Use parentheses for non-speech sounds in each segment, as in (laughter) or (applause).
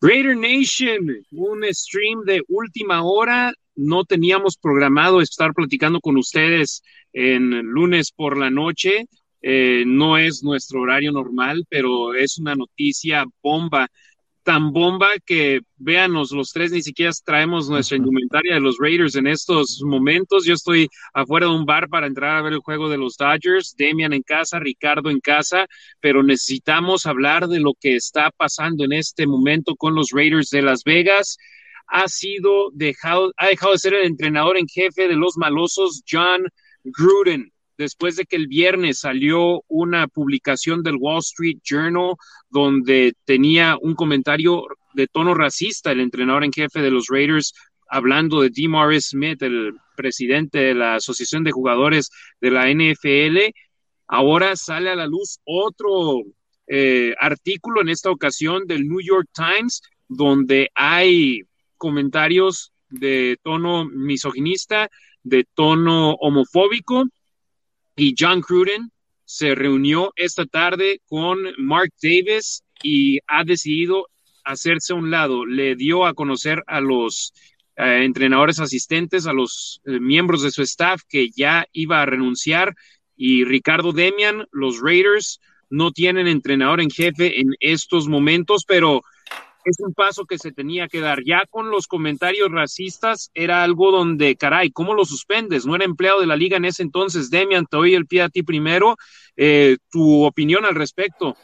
Raider Nation, un stream de última hora. No teníamos programado estar platicando con ustedes en lunes por la noche. Eh, no es nuestro horario normal, pero es una noticia bomba tan bomba que véanos, los tres ni siquiera traemos nuestra indumentaria de los Raiders en estos momentos. Yo estoy afuera de un bar para entrar a ver el juego de los Dodgers, Demian en casa, Ricardo en casa, pero necesitamos hablar de lo que está pasando en este momento con los Raiders de Las Vegas. Ha sido dejado, ha dejado de ser el entrenador en jefe de los malosos, John Gruden después de que el viernes salió una publicación del Wall Street Journal donde tenía un comentario de tono racista el entrenador en jefe de los Raiders hablando de DeMaurice Smith, el presidente de la Asociación de Jugadores de la NFL. Ahora sale a la luz otro eh, artículo en esta ocasión del New York Times donde hay comentarios de tono misoginista, de tono homofóbico y John Cruden se reunió esta tarde con Mark Davis y ha decidido hacerse a un lado. Le dio a conocer a los eh, entrenadores asistentes, a los eh, miembros de su staff que ya iba a renunciar y Ricardo Demian, los Raiders no tienen entrenador en jefe en estos momentos, pero es un paso que se tenía que dar. Ya con los comentarios racistas era algo donde, caray, ¿cómo lo suspendes? No era empleado de la liga en ese entonces. Demian, te doy el pie a ti primero. Eh, tu opinión al respecto.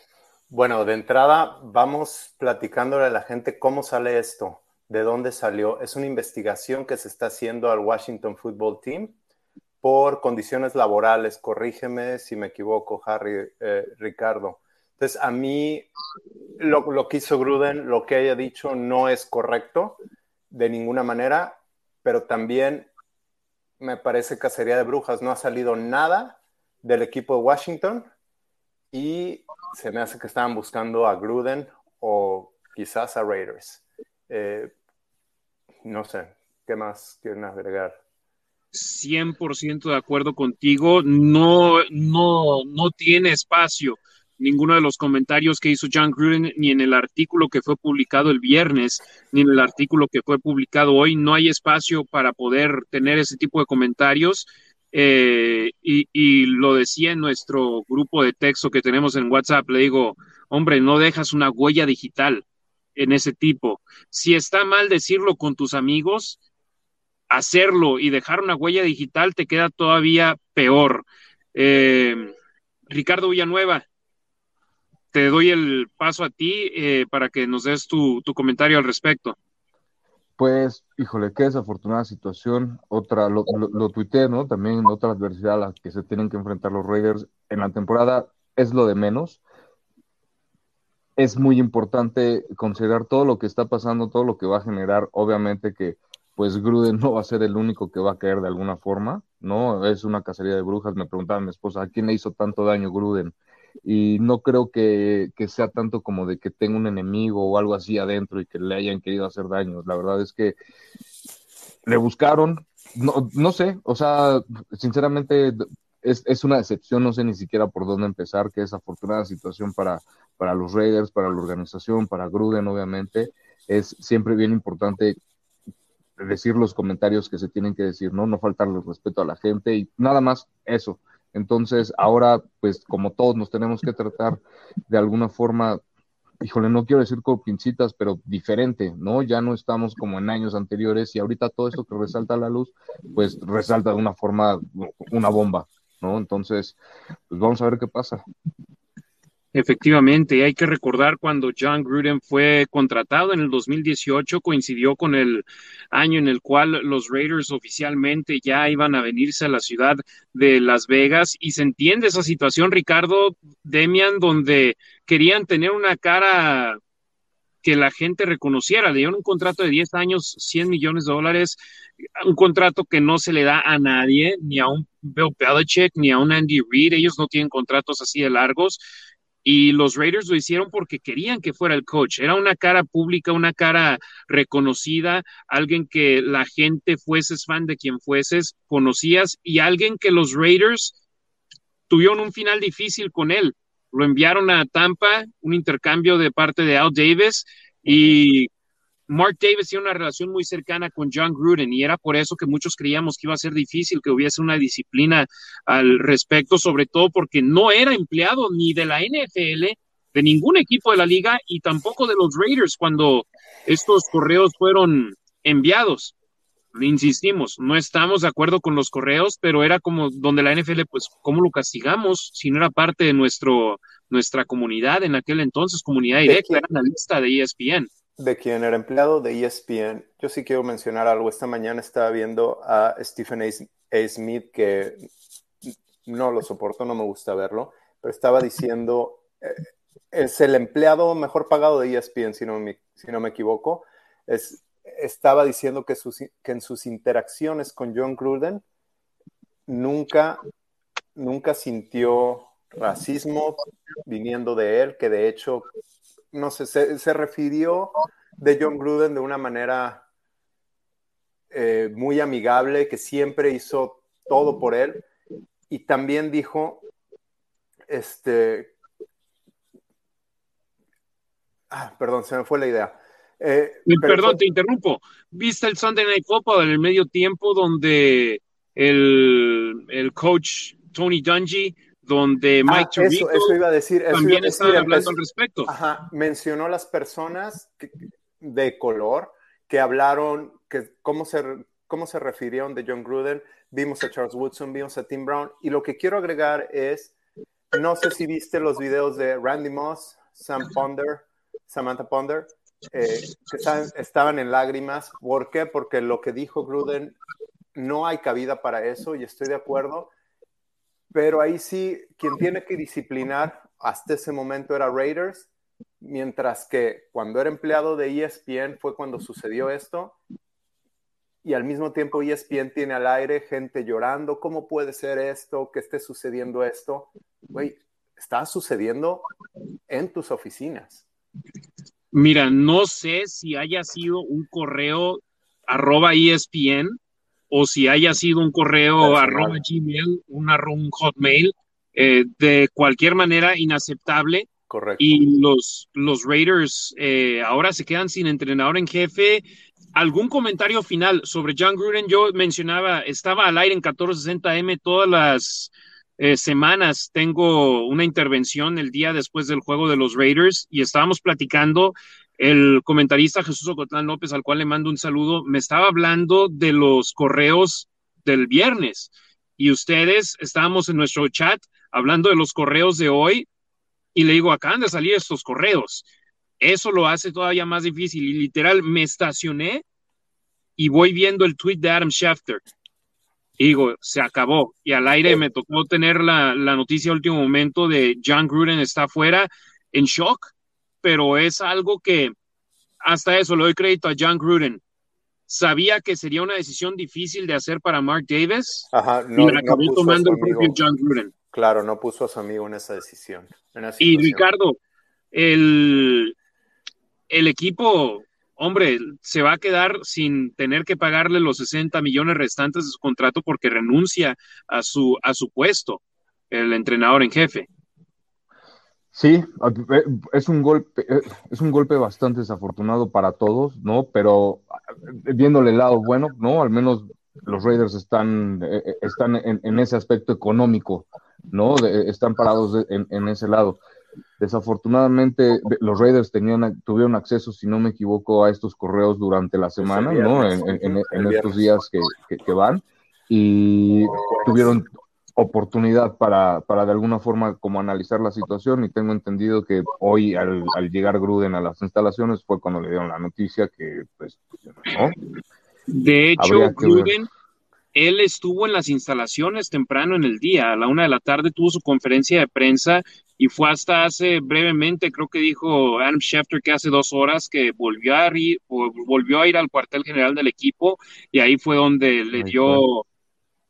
Bueno, de entrada vamos platicándole a la gente cómo sale esto, de dónde salió. Es una investigación que se está haciendo al Washington Football Team por condiciones laborales. Corrígeme si me equivoco, Harry, eh, Ricardo. Entonces, a mí lo, que hizo Gruden, lo que haya dicho, no es correcto de ninguna manera, pero también me parece cacería de brujas. No ha salido nada del equipo de Washington y se me hace que estaban buscando a Gruden o quizás a Raiders. Eh, no sé, ¿qué más quieren agregar? 100% de acuerdo contigo, no, no, no tiene espacio ninguno de los comentarios que hizo John Gruden, ni en el artículo que fue publicado el viernes, ni en el artículo que fue publicado hoy. No hay espacio para poder tener ese tipo de comentarios. Eh, y, lo decía en nuestro grupo de texto que tenemos en WhatsApp, le digo, hombre, no dejas una huella digital en ese tipo. Si está mal decirlo con tus amigos, hacerlo y dejar una huella digital te queda todavía peor. Eh, Ricardo Villanueva, te doy el paso a ti eh, para que nos des tu, comentario al respecto. Pues, híjole, qué desafortunada situación. Otra, lo, lo, tuiteé, ¿no? También otra adversidad a la que se tienen que enfrentar los Raiders en la temporada es lo de menos. Es muy importante considerar todo lo que está pasando, todo lo que va a generar. Obviamente que, pues, Gruden (laughs) no va a ser el único que va a caer de alguna forma, ¿no? Es una cacería de brujas. Me preguntaba mi esposa, ¿a quién le hizo tanto daño Gruden? Y no creo que, sea tanto como de que tenga un enemigo o algo así adentro y que le hayan querido hacer daño. La verdad es que le buscaron, no, no sé, o sea, sinceramente es, es, una decepción, no sé ni siquiera por dónde empezar, qué desafortunada situación para, para los Raiders, para la organización, para Gruden, obviamente. Es siempre bien importante decir los comentarios que se tienen que decir, ¿no? No faltarle respeto a la gente y nada más eso. Entonces, ahora, pues como todos nos tenemos que tratar de alguna forma, híjole, no quiero decir con pincitas, pero diferente, ¿no? Ya no estamos como en años anteriores y ahorita todo esto que resalta a la luz, pues resalta de una forma, una bomba, ¿no? Entonces, pues vamos a ver qué pasa. Efectivamente, hay que recordar cuando John Gruden fue contratado en el 2018, coincidió con el año en el cual los Raiders oficialmente ya iban a venirse a la ciudad de Las Vegas y se entiende esa situación, Ricardo Demian, donde querían tener una cara que la gente reconociera. Le dieron un contrato de 10 años, 100 millones de dólares, un contrato que no se le da a nadie, ni a un Bill Belichick, ni a un Andy Reid. Ellos no tienen contratos así de largos y los Raiders lo hicieron porque querían que fuera el coach. Era una cara pública, una cara reconocida, alguien que la gente fueses fan de quien fueses, conocías y alguien que los Raiders tuvieron un final difícil con él. lo enviaron a Tampa, un intercambio de parte de Al Davis y Mark Davis tiene una relación muy cercana con John Gruden y era por eso que muchos creíamos que iba a ser difícil que hubiese una disciplina al respecto, sobre todo porque no era empleado ni de la NFL, de ningún equipo de la liga y tampoco de los Raiders cuando estos correos fueron enviados. Insistimos, no estamos de acuerdo con los correos, pero era como donde la NFL, pues, ¿cómo lo castigamos si no era parte de nuestro, nuestra comunidad en aquel entonces, comunidad directa, era analista de ESPN? De quien era empleado de ESPN, yo sí quiero mencionar algo. Esta mañana estaba viendo a Stephen A. Smith, que no lo soporto, no me gusta verlo, pero estaba diciendo, eh, es el empleado mejor pagado de ESPN, si no me, si no me equivoco. Es, estaba diciendo que, que en sus interacciones con John Gruden nunca, nunca sintió racismo viniendo de él, que de hecho no sé, se, refirió de John Gruden de una manera eh, muy amigable, que siempre hizo todo por él. Y también dijo, este, ah, perdón, se me fue la idea. Eh, perdón, te interrumpo. ¿Viste el Sunday Night Football en el medio tiempo donde el, el coach Tony Dungy donde ah, Mike Tirico eso, iba a decir, también estaba hablando al respecto. Ajá, mencionó las personas de color que hablaron, que cómo se, cómo se refirieron de John Gruden. Vimos a Charles Woodson, vimos a Tim Brown. Y lo que quiero agregar es, no sé si viste los videos de Randy Moss, Sam Ponder, Samantha Ponder, eh, que estaban en lágrimas. ¿Por qué? Porque lo que dijo Gruden, no hay cabida para eso y estoy de acuerdo pero ahí sí, quien tiene que disciplinar hasta ese momento era Raiders, mientras que cuando era empleado de ESPN fue cuando sucedió esto. Y al mismo tiempo ESPN tiene al aire gente llorando, ¿cómo puede ser esto, que esté sucediendo esto? Güey, está sucediendo en tus oficinas. Mira, no sé si haya sido un correo arroba ESPN o si haya sido un correo arroba gmail, un, un hotmail, eh, de cualquier manera inaceptable. Correcto. Y los, los Raiders eh, ahora se quedan sin entrenador en jefe. ¿Algún comentario final sobre John Gruden? Yo mencionaba, estaba al aire en 1460M todas las eh, semanas. Tengo una intervención el día después del juego de los Raiders y estábamos platicando el comentarista Jesús Ocotlán López, al cual le mando un saludo, me estaba hablando de los correos del viernes y ustedes estábamos en nuestro chat hablando de los correos de hoy y le digo, acaban de salir estos correos. Eso lo hace todavía más difícil y literal me estacioné y voy viendo el tweet de Adam Schefter. Y digo, se acabó. Y al aire me tocó tener la, la noticia último momento de John Gruden está fuera en shock pero es algo que hasta eso le doy crédito a John Gruden. Sabía que sería una decisión difícil de hacer para Mark Davis Ajá, no, y la acabó tomando el propio John Gruden. Claro, no puso a su amigo en esa decisión. y Ricardo, el, el equipo, hombre, se va a quedar sin tener que pagarle los 60 millones restantes de su contrato porque renuncia a su, a su puesto, el entrenador en jefe. Sí, eh, es un golpe, eh, es un golpe bastante desafortunado para todos, ¿no? Pero eh, viéndole el lado bueno, ¿no? Al menos los Raiders están, están en, ese aspecto económico, ¿no? están parados en, ese lado. Desafortunadamente, los Raiders tenían, tuvieron acceso, si no me equivoco, a estos correos durante la semana, ¿no? En, estos días que, que, van. Y tuvieron oportunidad para, para de alguna forma como analizar la situación y tengo entendido que hoy al, llegar Gruden a las instalaciones fue cuando le dieron la noticia que pues no. De hecho, Gruden, él estuvo en las instalaciones temprano en el día, a la una de la tarde tuvo su conferencia de prensa y fue hasta hace brevemente, creo que dijo Adam Schefter que hace dos horas que volvió a ir, volvió a ir al cuartel general del equipo y ahí fue donde le dio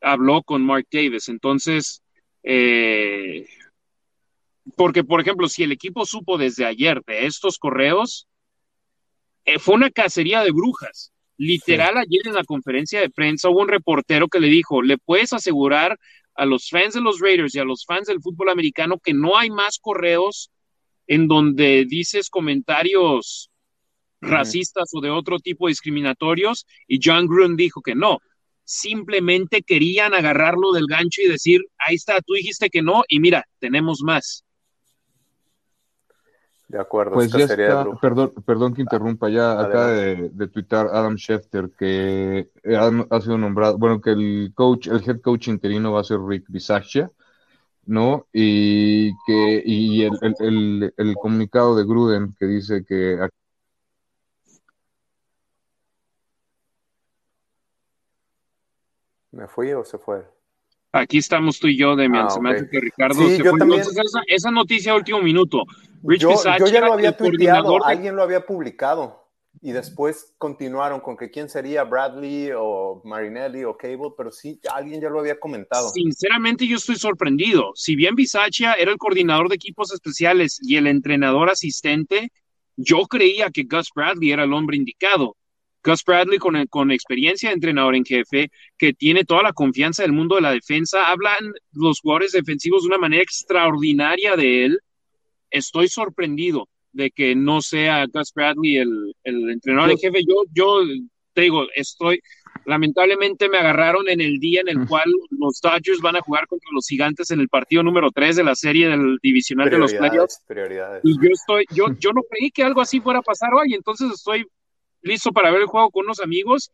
habló con Mark Davis. Entonces, eh, porque, por ejemplo, si el equipo supo desde ayer de estos correos, eh, fue una cacería de brujas. Literal, ayer en la conferencia de prensa hubo un reportero que le dijo, ¿le puedes asegurar a los fans de los Raiders y a los fans del fútbol americano que no hay más correos en donde dices comentarios racistas o de otro tipo discriminatorios y John Gruden dijo que no. Simplemente querían agarrarlo del gancho y decir, ahí está, tú dijiste que no y mira, tenemos más. De acuerdo. Pues ya está, perdón, perdón que interrumpa, ya acá de, de tuitar Adam Schefter que ha, sido nombrado, bueno, que el coach, el head coach interino va a ser Rick Bisaccia, ¿no? Y que y el, el, el, comunicado de Gruden que dice que ¿Me fui o se fue? Aquí estamos tú y yo, Demian. Ah, se me hace que Ricardo se fue. esa, esa, noticia último minuto. Rich yo, yo ya lo había tuiteado, alguien lo había publicado. Y después continuaron con que quién sería Bradley o Marinelli o Cable, pero sí, alguien ya lo había comentado. Sinceramente, yo estoy sorprendido. Si bien Bisaccia era el coordinador de equipos especiales y el entrenador asistente, yo creía que Gus Bradley era el hombre indicado. Gus Bradley con, con experiencia de entrenador en jefe, que tiene toda la confianza del mundo de la defensa, hablan los jugadores defensivos de una manera extraordinaria de él. Estoy sorprendido de que no sea Gus Bradley el, el entrenador en jefe. Yo, yo te digo, estoy, lamentablemente me agarraron en el día en el cual los Dodgers van a jugar contra los Gigantes en el partido número 3 de la serie del divisional de los playoffs. Y yo estoy, yo, yo no creí que algo así fuera a pasar hoy, entonces estoy listo para ver el juego con unos amigos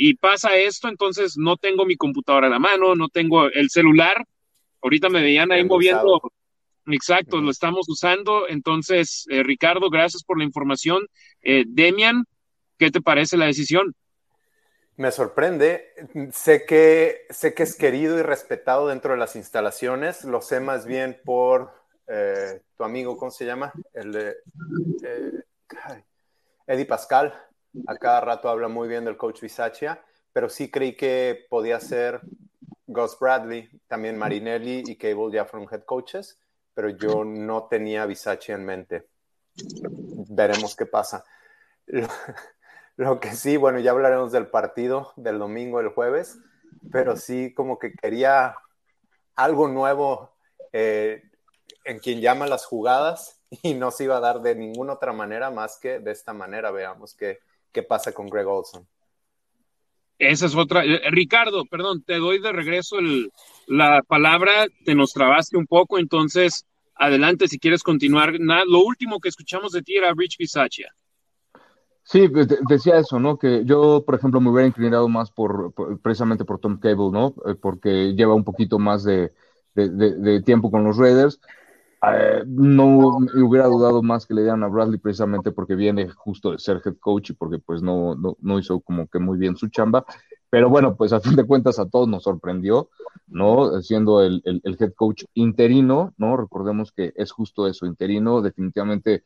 y pasa esto, entonces no tengo mi computadora a la mano, no tengo el celular. Ahorita me veían ahí moviendo. Exacto, lo estamos usando. Entonces, eh, Ricardo, gracias por la información. Eh, Demian, ¿qué te parece la decisión? Me sorprende. Sé que, sé que es querido y respetado dentro de las instalaciones. Lo sé más bien por eh, tu amigo, ¿cómo se llama? El de Eddie Pascal a cada rato habla muy bien del coach Bisaccia, pero sí creí que podía ser Gus Bradley, también Marinelli y Cable ya fueron head coaches, pero yo no tenía Bisaccia en mente. Veremos qué pasa. Lo, (laughs) que sí, bueno, ya hablaremos del partido del domingo, el jueves, pero sí como que quería algo nuevo eh, en quien llama las jugadas (laughs) y no se iba a dar de ninguna otra manera más que de esta manera. Veamos qué, qué pasa con Greg Olson. Esa es otra. Eh, Ricardo, perdón, te doy de regreso la palabra, te nos trabaste un poco, entonces adelante si quieres continuar. lo último que escuchamos de ti era Rich Bisaccia. Sí, pues, decía eso, ¿no? Que yo, por ejemplo, me hubiera inclinado más por, precisamente por Tom Cable, ¿no? Eh, porque lleva un poquito más de, de tiempo con los Raiders. Eh, no me hubiera dudado más que le dieran a Bradley precisamente porque viene justo de ser head coach y porque pues no, no, hizo como que muy bien su chamba. Pero bueno, pues a fin de cuentas a todos nos sorprendió, ¿no? Siendo el, head coach interino, ¿no? Recordemos que es justo eso, interino. Definitivamente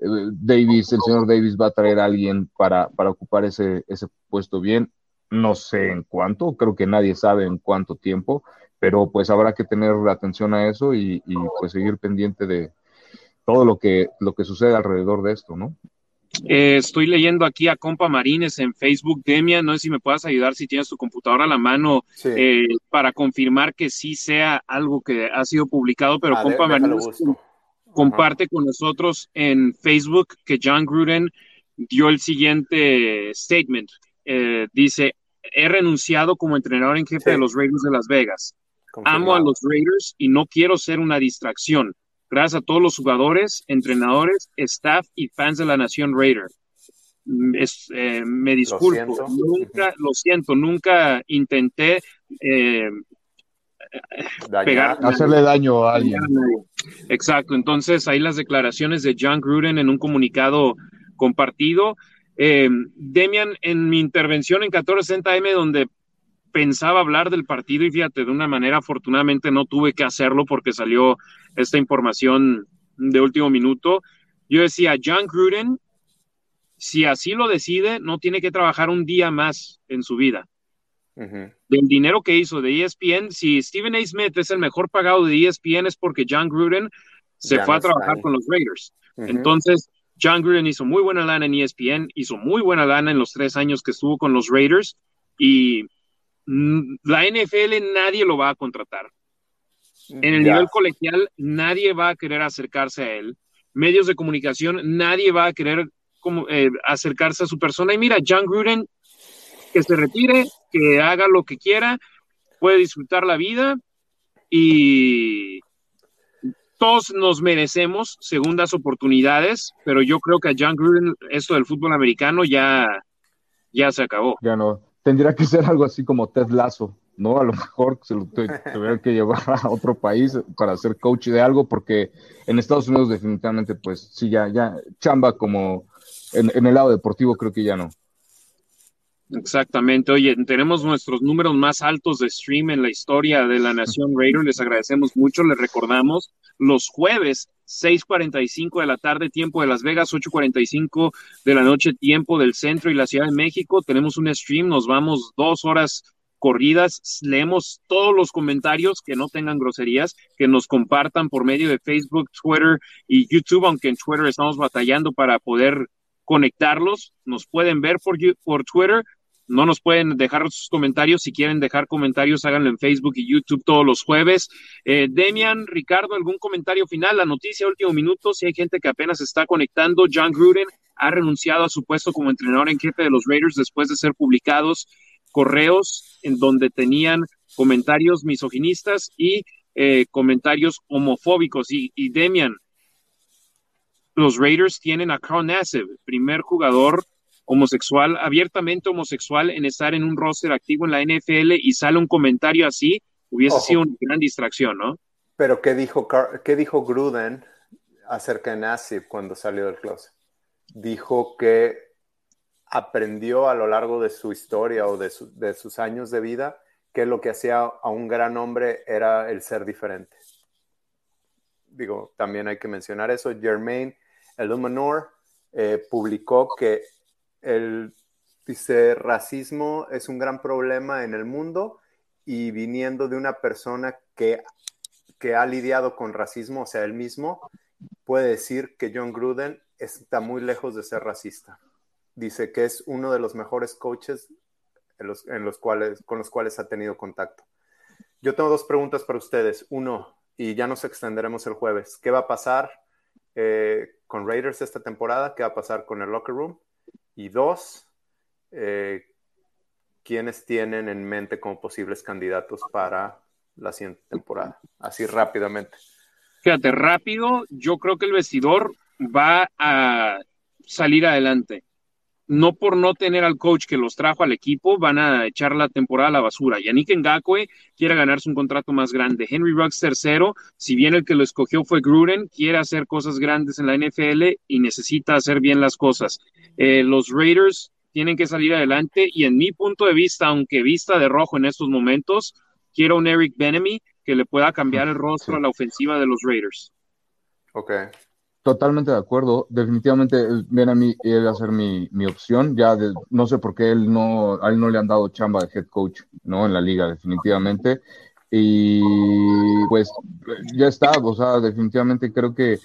eh, Davis, el señor Davis va a traer a alguien para, para ocupar ese, ese puesto bien. No sé en cuánto, creo que nadie sabe en cuánto tiempo, pero pues habrá que tener atención a eso y, pues seguir pendiente de todo lo que, lo que sucede alrededor de esto, ¿no? Eh, estoy leyendo aquí a Compa Marines en Facebook, Demia, no sé si me puedas ayudar si tienes tu computadora a la mano eh, para confirmar que sí sea algo que ha sido publicado, pero Compa Marines comparte con nosotros en Facebook que John Gruden dio el siguiente statement. Eh, dice, he renunciado como entrenador en jefe de los Raiders de Las Vegas. Amo a los Raiders y no quiero ser una distracción. Gracias a todos los jugadores, entrenadores, staff y fans de la Nación Raider. Mm, eh, me disculpo, nunca, lo siento, nunca intenté eh, hacerle daño a alguien. Exacto, entonces ahí las declaraciones de John Gruden en un comunicado compartido. Eh, Demian, en mi intervención en 1460M, donde pensaba hablar del partido y fíjate, de una manera afortunadamente no tuve que hacerlo porque salió esta información de último minuto. Yo decía, John Gruden, si así lo decide, no tiene que trabajar un día más en su vida. Del dinero que hizo de ESPN, si Stephen A. Smith es el mejor pagado de ESPN es porque John Gruden se fue a trabajar con los Raiders. Entonces, John Gruden hizo muy buena lana en ESPN, hizo muy buena lana en los tres años que estuvo con los Raiders y la NFL nadie lo va a contratar. En el nivel colegial, nadie va a querer acercarse a él. Medios de comunicación, nadie va a querer como, eh, acercarse a su persona. Y mira, John Gruden, que se retire, que haga lo que quiera, puede disfrutar la vida y todos nos merecemos segundas oportunidades, pero yo creo que a John Gruden esto del fútbol americano ya, ya se acabó. Ya no. Tendría que ser algo así como Ted Lasso, ¿no? A lo mejor se lo tendría que llevar a otro país para ser coach de algo, porque en Estados Unidos definitivamente, pues sí, ya, ya chamba como en, en el lado deportivo creo que ya no. Exactamente. Oye, tenemos nuestros números más altos de stream en la historia de la Nación Raider. Les agradecemos mucho. Les recordamos los jueves, 6:45 de la tarde, tiempo de Las Vegas, 8:45 de la noche, tiempo del centro y la Ciudad de México. Tenemos un stream. Nos vamos dos horas corridas. Leemos todos los comentarios que no tengan groserías, que nos compartan por medio de Facebook, Twitter y YouTube, aunque en Twitter estamos batallando para poder conectarlos. Nos pueden ver por, por Twitter no nos pueden dejar sus comentarios. Si quieren dejar comentarios, háganlo en Facebook y YouTube todos los jueves. Eh, Demian, Ricardo, ¿algún comentario final? La noticia, último minuto. Si hay gente que apenas está conectando, John Gruden ha renunciado a su puesto como entrenador en jefe de los Raiders después de ser publicados correos en donde tenían comentarios misoginistas y eh, comentarios homofóbicos. Y, Demian, los Raiders tienen a Carl Nassib, primer jugador homosexual, abiertamente homosexual, en estar en un roster activo en la NFL y sale un comentario así, hubiese sido una gran distracción, ¿no? Pero ¿qué dijo, qué dijo Gruden acerca de Nassib cuando salió del closet? Dijo que aprendió a lo largo de su historia o de, de sus años de vida que lo que hacía a un gran hombre era el ser diferente. Digo, también hay que mencionar eso. Jermaine Illuminor eh, publicó que el, dice, racismo es un gran problema en el mundo y viniendo de una persona que, que ha lidiado con racismo, o sea, él mismo, puede decir que John Gruden está muy lejos de ser racista. Dice que es uno de los mejores coaches en los, con los cuales ha tenido contacto. Yo tengo dos preguntas para ustedes. Uno, y ya nos extenderemos el jueves. ¿Qué va a pasar eh, con Raiders esta temporada? ¿Qué va a pasar con el locker room? Y dos, eh, ¿quiénes tienen en mente como posibles candidatos para la siguiente temporada? Así rápidamente. Fíjate, rápido, yo creo que el vestidor va a salir adelante. No por no tener al coach que los trajo al equipo, van a echar la temporada a la basura. Yannick Ngakwe quiere ganarse un contrato más grande. Henry Ruggs tercero, si bien el que lo escogió fue Gruden, quiere hacer cosas grandes en la NFL y necesita hacer bien las cosas. Eh, los Raiders tienen que salir adelante y en mi punto de vista, aunque vista de rojo en estos momentos, quiero un Eric Benemy que le pueda cambiar el rostro a la ofensiva de los Raiders. Ok. Totalmente de acuerdo. Definitivamente Benemy va a ser mi, mi opción. Ya no sé por qué él no, a él no le han dado chamba de head coach, ¿no? En la liga, definitivamente. Y pues ya está, o sea, definitivamente creo que,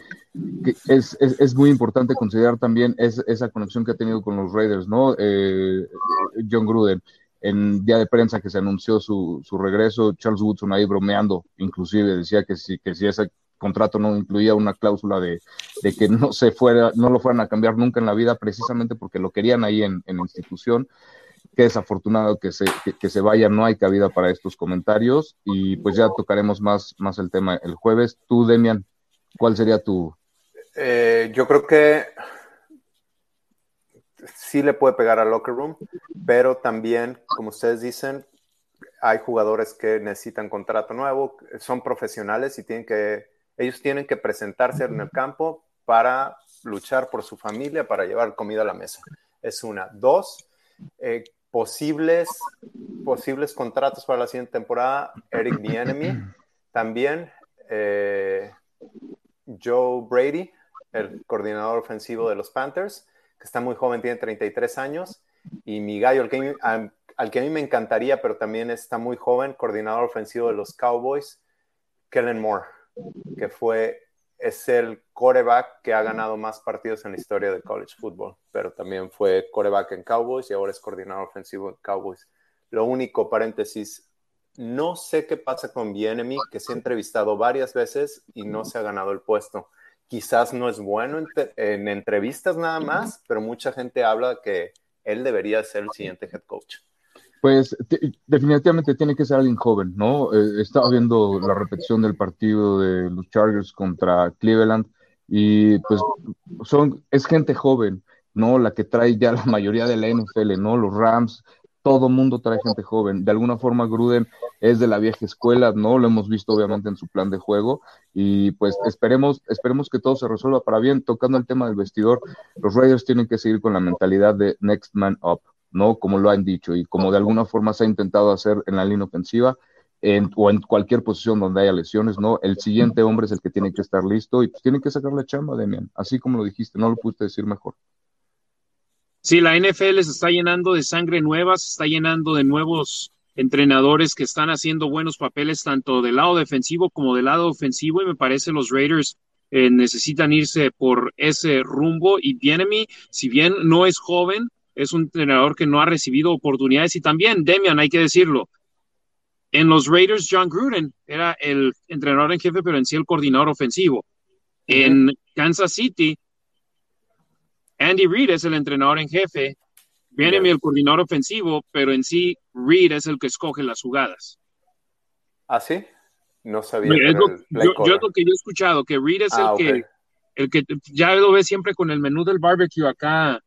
es, es, es, muy importante considerar también esa conexión que ha tenido con los Raiders, ¿no? Eh, John Gruden, en día de prensa que se anunció su, su regreso, Charles Woodson ahí bromeando, inclusive decía que si, que si ese contrato no incluía una cláusula de, de, que no se fuera, no lo fueran a cambiar nunca en la vida, precisamente porque lo querían ahí en, en la institución qué desafortunado que se, que, se vaya, no hay cabida para estos comentarios y pues ya tocaremos más, más el tema el jueves. Tú, Demian, ¿cuál sería tu...? Eh, yo creo que sí le puede pegar al locker room, pero también, como ustedes dicen, hay jugadores que necesitan contrato nuevo, son profesionales y tienen que, ellos tienen que presentarse en el campo para luchar por su familia, para llevar comida a la mesa. Es una. Dos, eh, posibles, posibles contratos para la siguiente temporada, Eric Bienemy, también eh, Joe Brady, el coordinador ofensivo de los Panthers, que está muy joven, tiene 33 años, y mi gallo, al que, al que a mí me encantaría, pero también está muy joven, coordinador ofensivo de los Cowboys, Kellen Moore, que fue es el coreback que ha ganado más partidos en la historia de college football, pero también fue coreback en Cowboys y ahora es coordinador ofensivo en Cowboys. Lo único, paréntesis, No sé qué pasa con Bienemy, que se ha entrevistado varias veces y no se ha ganado el puesto. Quizás no es bueno en, entrevistas nada más, pero mucha gente habla que él debería ser el siguiente head coach. Pues definitivamente tiene que ser alguien joven, ¿no? Eh, estaba viendo la repetición del partido de los Chargers contra Cleveland y pues son, es gente joven, ¿no? La que trae ya la mayoría de la NFL, ¿no? Los Rams, todo mundo trae gente joven. De alguna forma, Gruden es de la vieja escuela, ¿no? Lo hemos visto obviamente en su plan de juego y pues esperemos, esperemos que todo se resuelva para bien. Tocando el tema del vestidor, los Raiders tienen que seguir con la mentalidad de next man up, ¿no? Como lo han dicho y como de alguna forma se ha intentado hacer en la línea ofensiva. o en cualquier posición donde haya lesiones, ¿no? El siguiente hombre es el que tiene que estar listo y pues tiene que sacar la chamba, Demian. Así como lo dijiste, no lo pudiste decir mejor. Sí, la NFL se está llenando de sangre nueva, se está llenando de nuevos entrenadores que están haciendo buenos papeles tanto del lado defensivo como del lado ofensivo y me parece los Raiders eh, necesitan irse por ese rumbo y Bienemy, si bien no es joven, es un entrenador que no ha recibido oportunidades y también Demian, hay que decirlo, en los Raiders John Gruden era el entrenador en jefe, pero en sí el coordinador ofensivo. En Kansas City Andy Reid es el entrenador en jefe, viene el coordinador ofensivo, pero en sí Reid es el que escoge las jugadas. ¿Ah, sí? No sabía. yo, yo, lo que yo he escuchado, que Reid es el, ah, que, el que ya lo ve siempre con el menú del barbecue acá,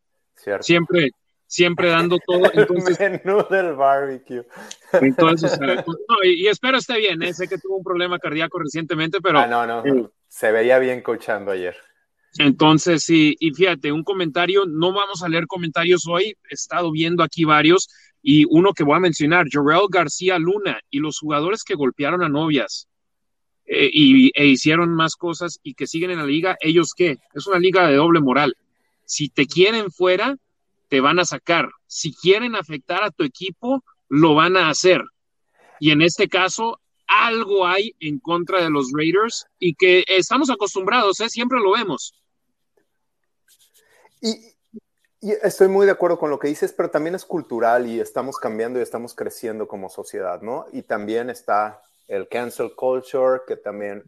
siempre siempre dando todo. (laughs) Entonces, el menú del barbecue. Entonces, y, espero esté bien, ¿eh? sé que tuvo un problema cardíaco recientemente, pero... Ah, no, no, eh, se veía bien coachando ayer. Entonces, sí, y fíjate, un comentario, no vamos a leer comentarios hoy, he estado viendo aquí varios, y uno que voy a mencionar, Jorel García Luna y los jugadores que golpearon a novias eh, y, e hicieron más cosas y que siguen en la liga, ¿ellos qué? Es una liga de doble moral. Si te quieren fuera, te van a sacar. Si quieren afectar a tu equipo, lo van a hacer. Y en este caso, algo hay en contra de los Raiders y que estamos acostumbrados, ¿eh? siempre lo vemos. Y, estoy muy de acuerdo con lo que dices, pero también es cultural y estamos cambiando y estamos creciendo como sociedad, ¿no? Y también está el cancel culture, que también,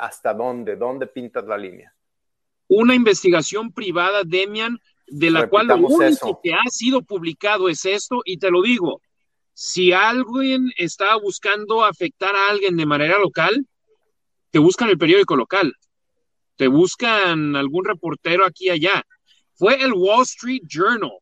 ¿hasta dónde? ¿Dónde pintas la línea? Una investigación privada, Demian, de la cual lo único que ha sido publicado es esto, y te lo digo, si alguien está buscando afectar a alguien de manera local, te buscan el periódico local, te buscan algún reportero aquí y allá. Fue el Wall Street Journal,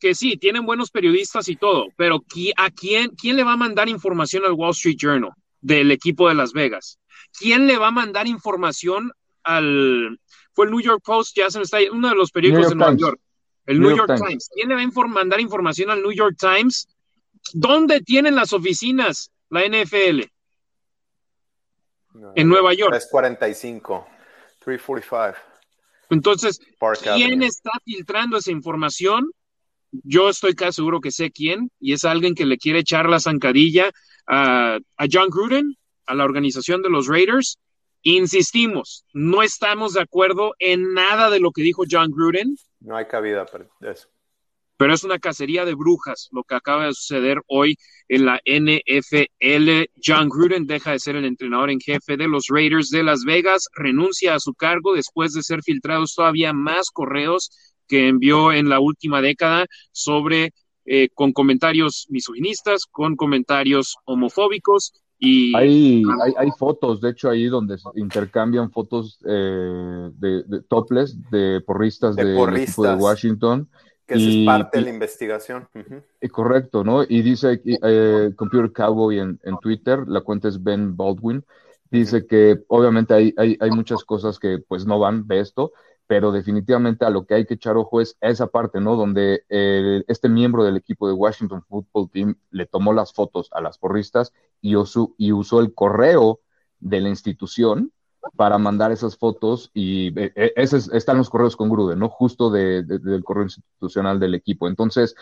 que sí, tienen buenos periodistas y todo, pero ¿a quién, quién le va a mandar información al Wall Street Journal del equipo de Las Vegas? ¿Quién le va a mandar información al... Fue el New York Post, ya se me está... Uno de los periódicos de Nueva York. El New, York, Times. ¿Quién le va a mandar información al New York Times ¿Dónde tienen las oficinas la NFL? en Nueva York. 345, 345. Entonces, ¿quién está filtrando esa información? Yo estoy casi seguro que sé quién, y es alguien que le quiere echar la zancadilla a, a John Gruden, a la organización de los Raiders. Insistimos, no estamos de acuerdo en nada de lo que dijo John Gruden. No hay cabida para eso pero es una cacería de brujas lo que acaba de suceder hoy en la NFL. John Gruden deja de ser el entrenador en jefe de los Raiders de Las Vegas, renuncia a su cargo después de ser filtrados todavía más correos que envió en la última década sobre eh, con comentarios misoginistas, con comentarios homofóbicos y hay, hay, fotos, de hecho, ahí donde intercambian fotos eh, de, de, topless de porristas de, de Washington que es parte de la investigación. Correcto, ¿no? Y dice eh, Computer Cowboy en, Twitter, la cuenta es Ben Baldwin, dice que obviamente hay, hay, muchas cosas que pues no van de esto, pero definitivamente a lo que hay que echar ojo es esa parte, ¿no? Donde este miembro del equipo de Washington Football Team le tomó las fotos a las porristas y usó el correo de la institución para mandar esas fotos y eh, eh, esos están los correos con Gruden, ¿no? Justo de, del correo institucional del equipo. Entonces,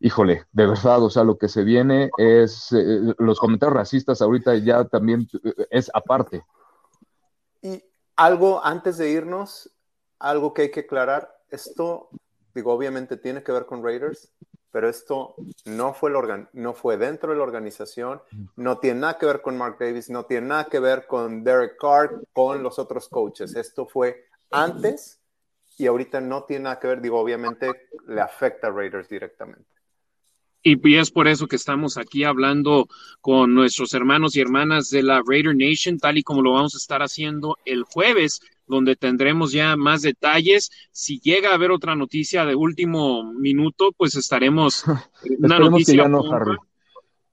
híjole, de verdad, o sea, lo que se viene es, eh, los comentarios racistas ahorita ya también es aparte. Y algo antes de irnos, algo que hay que aclarar, esto, digo, obviamente tiene que ver con Raiders, pero esto no fue, el no fue dentro de la organización, no tiene nada que ver con Mark Davis, no tiene nada que ver con Derek Carr, con los otros coaches. Esto fue antes y ahorita no tiene nada que ver, digo, obviamente le afecta a Raiders directamente. Y es por eso que estamos aquí hablando con nuestros hermanos y hermanas de la Raider Nation, tal y como lo vamos a estar haciendo el jueves, donde tendremos ya más detalles. Si llega a haber otra noticia de último minuto, pues estaremos. (laughs) Una noticia que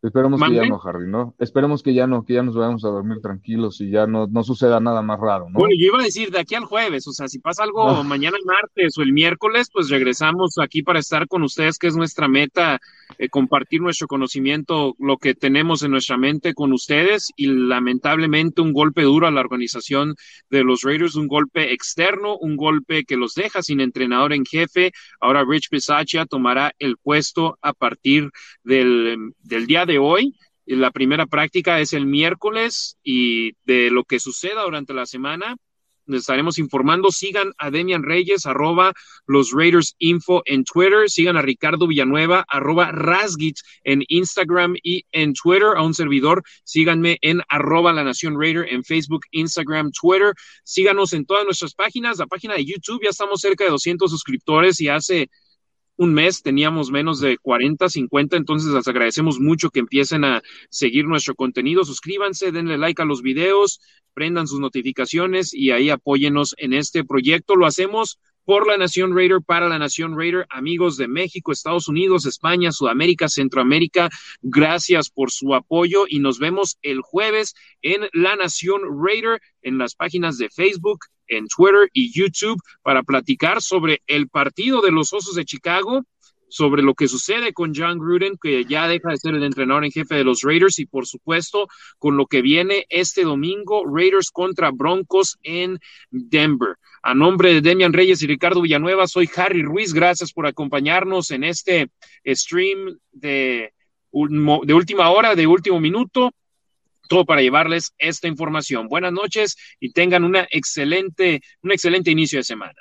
Esperemos que ya no, Harry, ¿no? Esperemos que ya no, que ya nos vayamos a dormir tranquilos y ya no, no suceda nada más raro, ¿no? Bueno, yo iba a decir de aquí al jueves, o sea, si pasa algo ah. mañana martes o el miércoles, pues regresamos aquí para estar con ustedes, que es nuestra meta, eh, compartir nuestro conocimiento, lo que tenemos en nuestra mente con ustedes y lamentablemente un golpe duro a la organización de los Raiders, un golpe externo, un golpe que los deja sin entrenador en jefe. Ahora Rich Pisaccia tomará el puesto a partir del, del día de hoy. La primera práctica es el miércoles y de lo que suceda durante la semana les estaremos informando. Sigan a Demian Reyes, arroba los Raiders Info en Twitter. Sigan a Ricardo Villanueva, arroba Rasgit en Instagram y en Twitter. A un servidor, síganme en arroba la Nación Raider en Facebook, Instagram, Twitter. Síganos en todas nuestras páginas. La página de YouTube, ya estamos cerca de 200 suscriptores y hace un mes teníamos menos de 40, 50, entonces les agradecemos mucho que empiecen a seguir nuestro contenido. Suscríbanse, denle like a los videos, prendan sus notificaciones y ahí apóyenos en este proyecto. Lo hacemos por la Nación Raider, para la Nación Raider, amigos de México, Estados Unidos, España, Sudamérica, Centroamérica, gracias por su apoyo y nos vemos el jueves en la Nación Raider en las páginas de Facebook, en Twitter y YouTube para platicar sobre el partido de los Osos de Chicago sobre lo que sucede con John Gruden, que ya deja de ser el entrenador en jefe de los Raiders, y por supuesto con lo que viene este domingo, Raiders contra Broncos en Denver. A nombre de Demian Reyes y Ricardo Villanueva, soy Harry Ruiz. Gracias por acompañarnos en este stream de, última hora, de último minuto todo para llevarles esta información. Buenas noches y tengan una excelente, un excelente inicio de semana.